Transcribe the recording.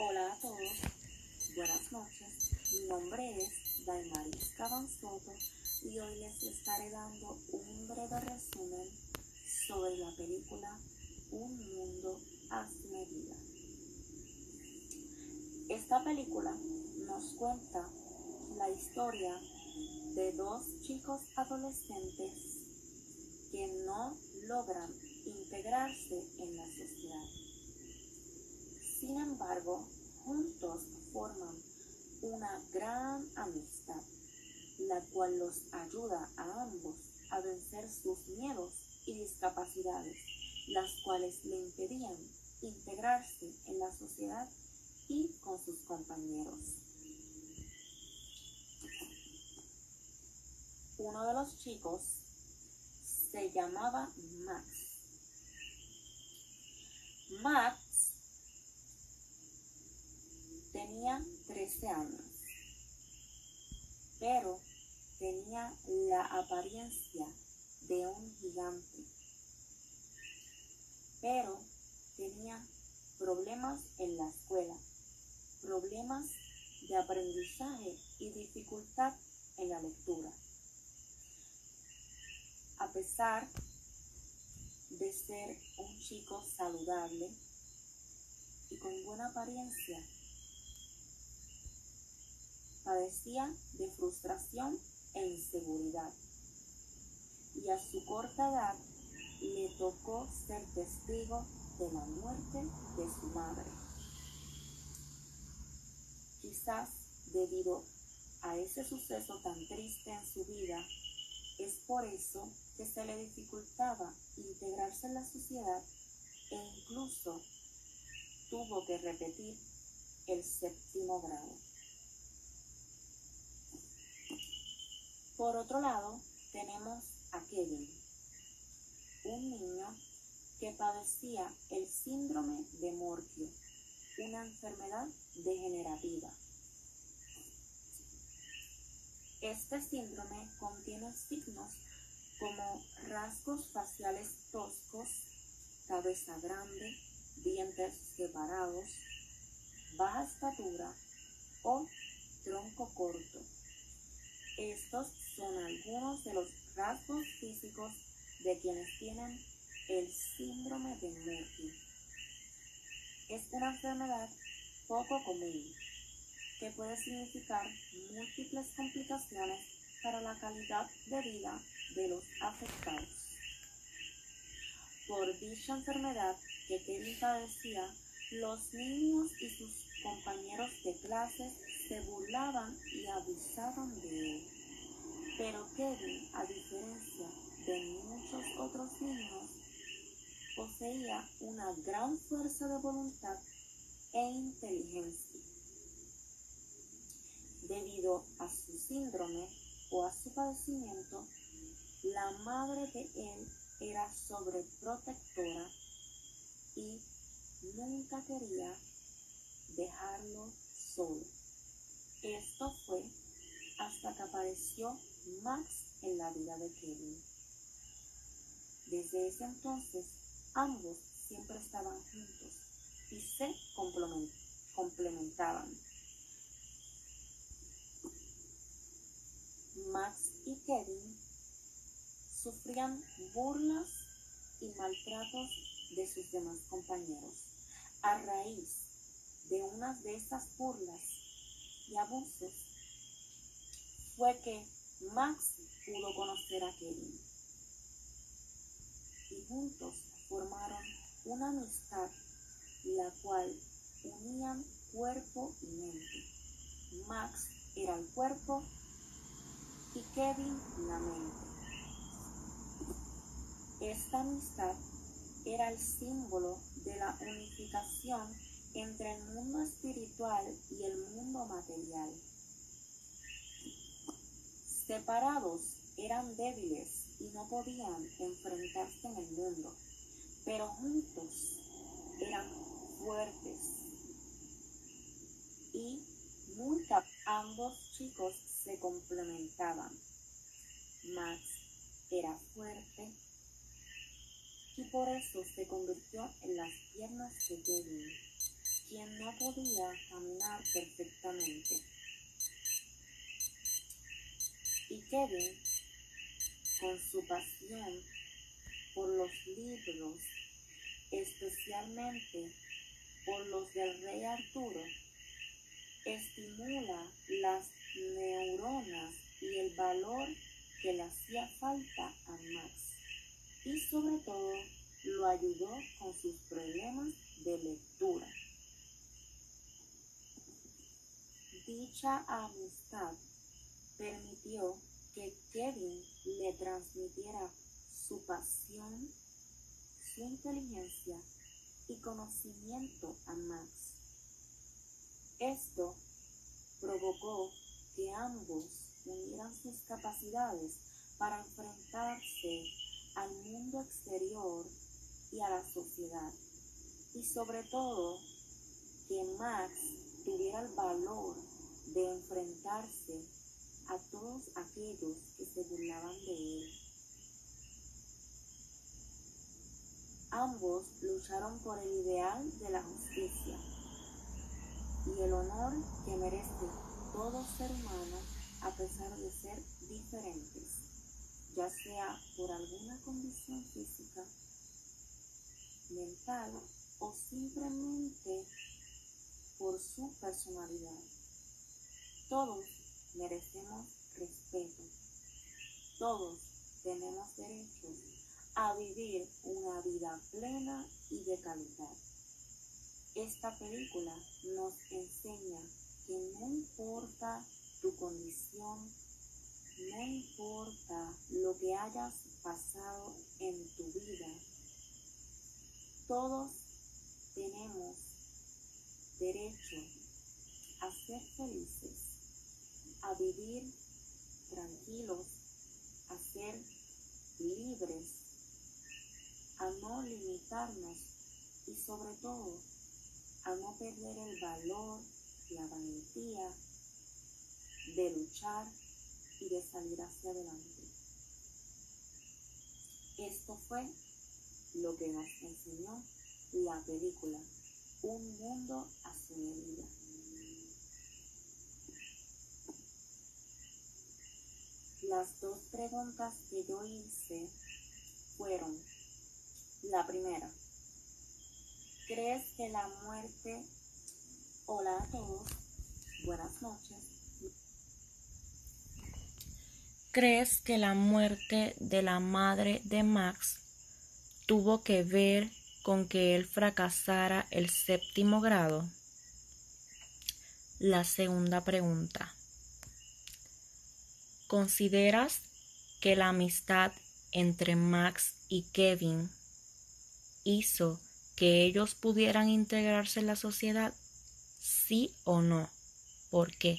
Hola a todos, buenas noches. Mi nombre es Daimaris Cabanzoto y hoy les estaré dando un breve resumen sobre la película Un Mundo a su medida. Esta película nos cuenta la historia de dos chicos adolescentes que no logran integrarse en la sociedad juntos forman una gran amistad, la cual los ayuda a ambos a vencer sus miedos y discapacidades, las cuales le impedían integrarse en la sociedad y con sus compañeros. Uno de los chicos se llamaba Max. Max Tenía 13 años, pero tenía la apariencia de un gigante. Pero tenía problemas en la escuela, problemas de aprendizaje y dificultad en la lectura. A pesar de ser un chico saludable y con buena apariencia, padecía de frustración e inseguridad. Y a su corta edad le tocó ser testigo de la muerte de su madre. Quizás debido a ese suceso tan triste en su vida, es por eso que se le dificultaba integrarse en la sociedad e incluso tuvo que repetir el séptimo grado. Por otro lado, tenemos a Kevin, un niño que padecía el síndrome de Morquio, una enfermedad degenerativa. Este síndrome contiene signos como rasgos faciales toscos, cabeza grande, dientes separados, baja estatura o tronco corto. Estos son algunos de los rasgos físicos de quienes tienen el síndrome de Murphy. Es una enfermedad poco común que puede significar múltiples complicaciones para la calidad de vida de los afectados. Por dicha enfermedad que Kevin padecía, los niños y sus compañeros de clase se burlaban y abusaban de él. Pero Kevin, a diferencia de muchos otros niños, poseía una gran fuerza de voluntad e inteligencia. Debido a su síndrome o a su padecimiento, la madre de él era sobreprotectora y nunca quería dejarlo solo. Esto fue hasta que apareció Max en la vida de Kevin. Desde ese entonces, ambos siempre estaban juntos y se complementaban. Max y Kevin sufrían burlas y maltratos de sus demás compañeros. A raíz de una de esas burlas y abusos fue que Max pudo conocer a Kevin y juntos formaron una amistad la cual unían cuerpo y mente. Max era el cuerpo y Kevin la mente. Esta amistad era el símbolo de la unificación entre el mundo espiritual y el mundo material. Separados eran débiles y no podían enfrentarse en el mundo, pero juntos eran fuertes y muy ambos chicos se complementaban. Max era fuerte y por eso se convirtió en las Con su pasión por los libros, especialmente por los del rey Arturo, estimula las neuronas y el valor que le hacía falta a Max y sobre todo lo ayudó con sus problemas de lectura. Dicha amistad permitió que Kevin le transmitiera su pasión, su inteligencia y conocimiento a Max. Esto provocó que ambos unieran sus capacidades para enfrentarse al mundo exterior y a la sociedad. Y sobre todo, que Max tuviera el valor de enfrentarse a todos aquellos que se burlaban de él. Ambos lucharon por el ideal de la justicia y el honor que merece todo ser humano a pesar de ser diferentes, ya sea por alguna condición física, mental o simplemente por su personalidad. Todos merecemos respeto. Todos tenemos derecho a vivir una vida plena y de calidad. Esta película nos enseña que no importa tu condición, no importa lo que hayas pasado en tu vida, todos tenemos derecho a ser felices, a vivir tranquilos, a ser libres, a no limitarnos y sobre todo a no perder el valor, la valentía de luchar y de salir hacia adelante. Esto fue lo que nos enseñó la película Un mundo a su medida. Las dos preguntas que yo hice fueron, la primera, ¿crees que la muerte, hola a todos, buenas noches, ¿Crees que la muerte de la madre de Max tuvo que ver con que él fracasara el séptimo grado? La segunda pregunta. ¿Consideras que la amistad entre Max y Kevin hizo que ellos pudieran integrarse en la sociedad? ¿Sí o no? ¿Por qué?